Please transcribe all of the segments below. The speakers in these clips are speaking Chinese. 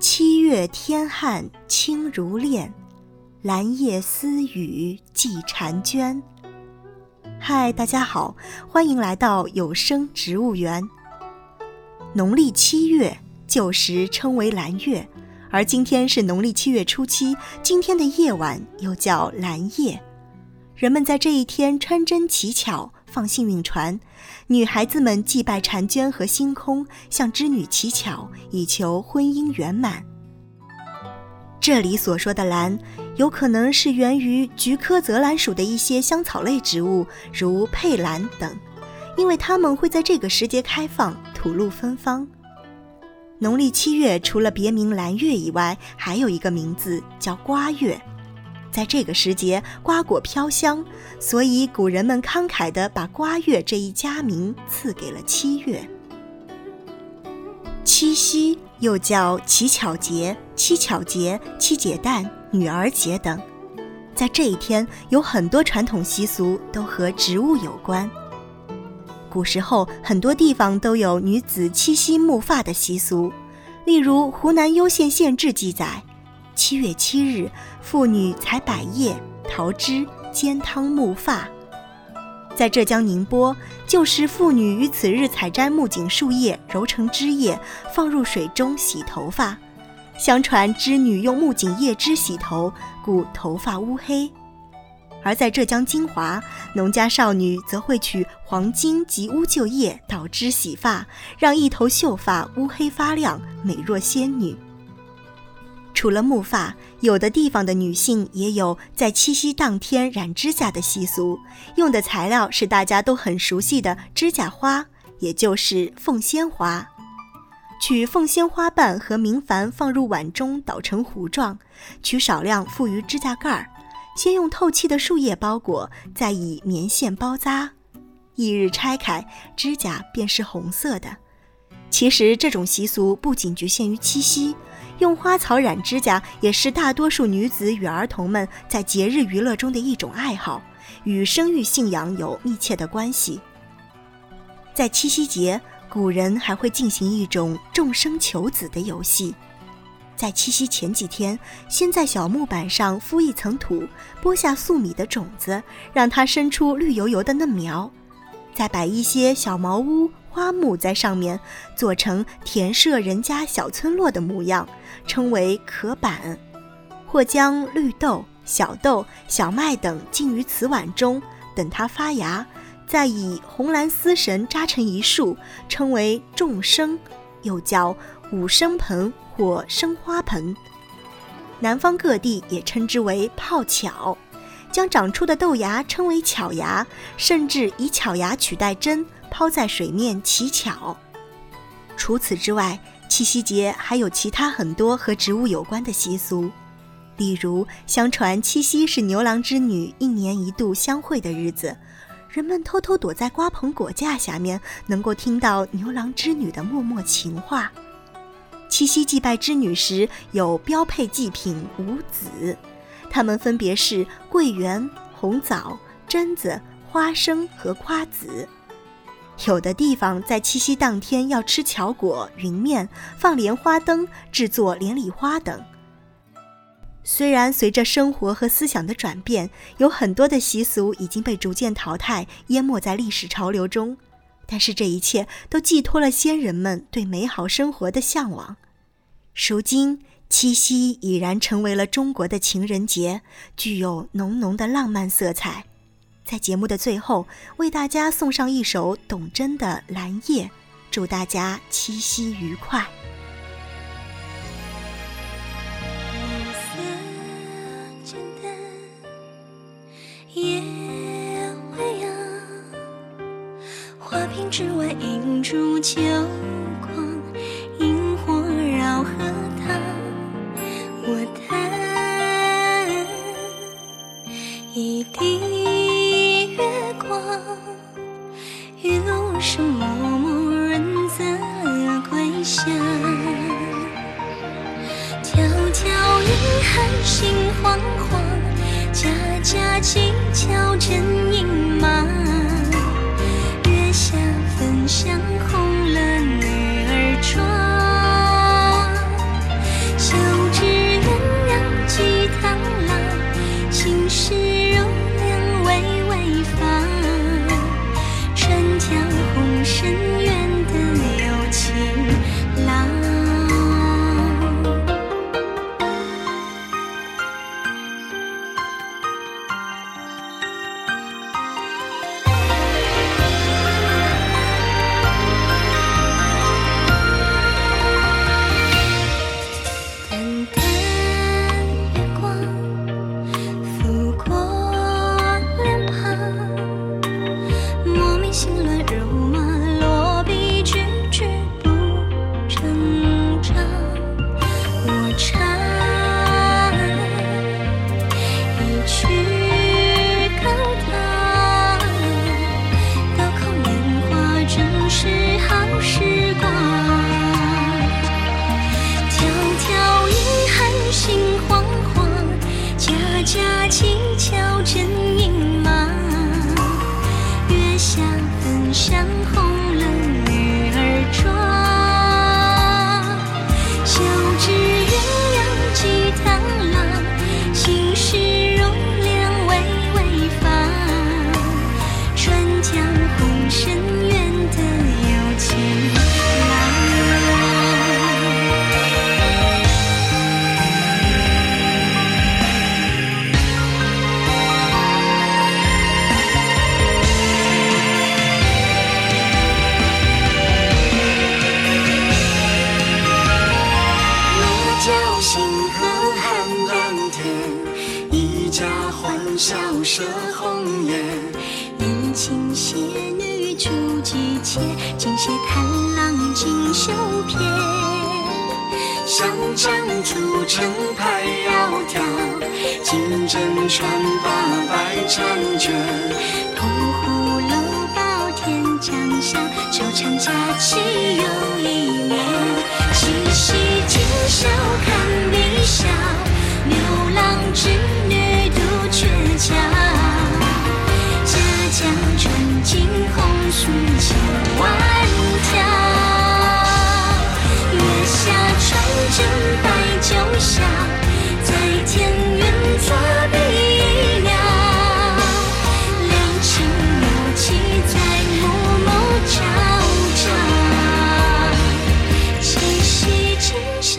七月天汉清如练，兰叶私语寄婵娟。嗨，大家好，欢迎来到有声植物园。农历七月旧时称为兰月，而今天是农历七月初七，今天的夜晚又叫兰夜。人们在这一天穿针乞巧，放幸运船。女孩子们祭拜婵娟和星空，向织女乞巧，以求婚姻圆满。这里所说的兰，有可能是源于菊科泽兰属的一些香草类植物，如佩兰等，因为它们会在这个时节开放，吐露芬芳。农历七月除了别名兰月以外，还有一个名字叫瓜月。在这个时节，瓜果飘香，所以古人们慷慨地把瓜月这一佳名赐给了七月。七夕又叫乞巧节、七巧节、七姐诞、女儿节等，在这一天有很多传统习俗都和植物有关。古时候，很多地方都有女子七夕沐发的习俗，例如湖南攸县县志记载。七月七日，妇女采柏叶、桃枝煎汤沐发。在浙江宁波，旧时妇女于此日采摘木槿树叶，揉成汁液，放入水中洗头发。相传织女用木槿叶汁洗头，故头发乌黑。而在浙江金华，农家少女则会取黄金及乌桕叶捣汁洗发，让一头秀发乌黑发亮，美若仙女。除了木发，有的地方的女性也有在七夕当天染指甲的习俗，用的材料是大家都很熟悉的指甲花，也就是凤仙花。取凤仙花瓣和明矾放入碗中捣成糊状，取少量附于指甲盖儿，先用透气的树叶包裹，再以棉线包扎，翌日拆开，指甲便是红色的。其实这种习俗不仅局限于七夕。用花草染指甲也是大多数女子与儿童们在节日娱乐中的一种爱好，与生育信仰有密切的关系。在七夕节，古人还会进行一种众生求子的游戏。在七夕前几天，先在小木板上敷一层土，播下粟米的种子，让它生出绿油油的嫩苗，再摆一些小茅屋。花木在上面做成田舍人家小村落的模样，称为壳板，或将绿豆、小豆、小麦等浸于此碗中，等它发芽，再以红蓝丝绳扎成一束，称为众生，又叫五生盆或生花盆。南方各地也称之为泡巧，将长出的豆芽称为巧芽，甚至以巧芽取代针。抛在水面乞巧。除此之外，七夕节还有其他很多和植物有关的习俗，例如，相传七夕是牛郎织女一年一度相会的日子，人们偷偷躲在瓜棚果架下面，能够听到牛郎织女的默默情话。七夕祭拜织女时，有标配祭品五子，它们分别是桂圆、红枣、榛子、花生和瓜子。有的地方在七夕当天要吃巧果、云面、放莲花灯、制作连理花等。虽然随着生活和思想的转变，有很多的习俗已经被逐渐淘汰，淹没在历史潮流中，但是这一切都寄托了先人们对美好生活的向往。如今，七夕已然成为了中国的情人节，具有浓浓的浪漫色彩。在节目的最后，为大家送上一首董贞的《蓝夜》，祝大家七夕愉快。夜未央，花瓶之外映出秋归乡，迢迢银汉心惶惶，家家乞巧真隐忙。月下焚香曲高堂豆蔻年华正是好时光迢迢银汉家家妾，尽写探郎锦绣篇。湘江出城拍窈窕，金针穿八百婵娟。铜壶漏抱天将响，久长佳期又一。正白酒霄，在天愿作比翼鸟，两情若即在暮暮朝朝，七夕今宵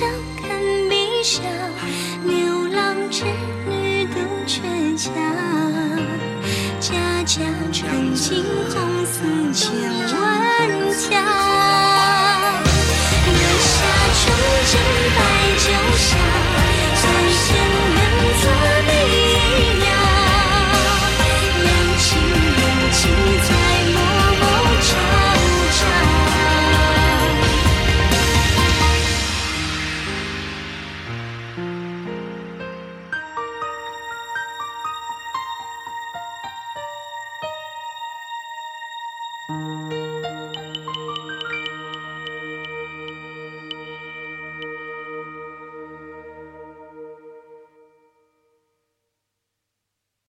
看碧霄。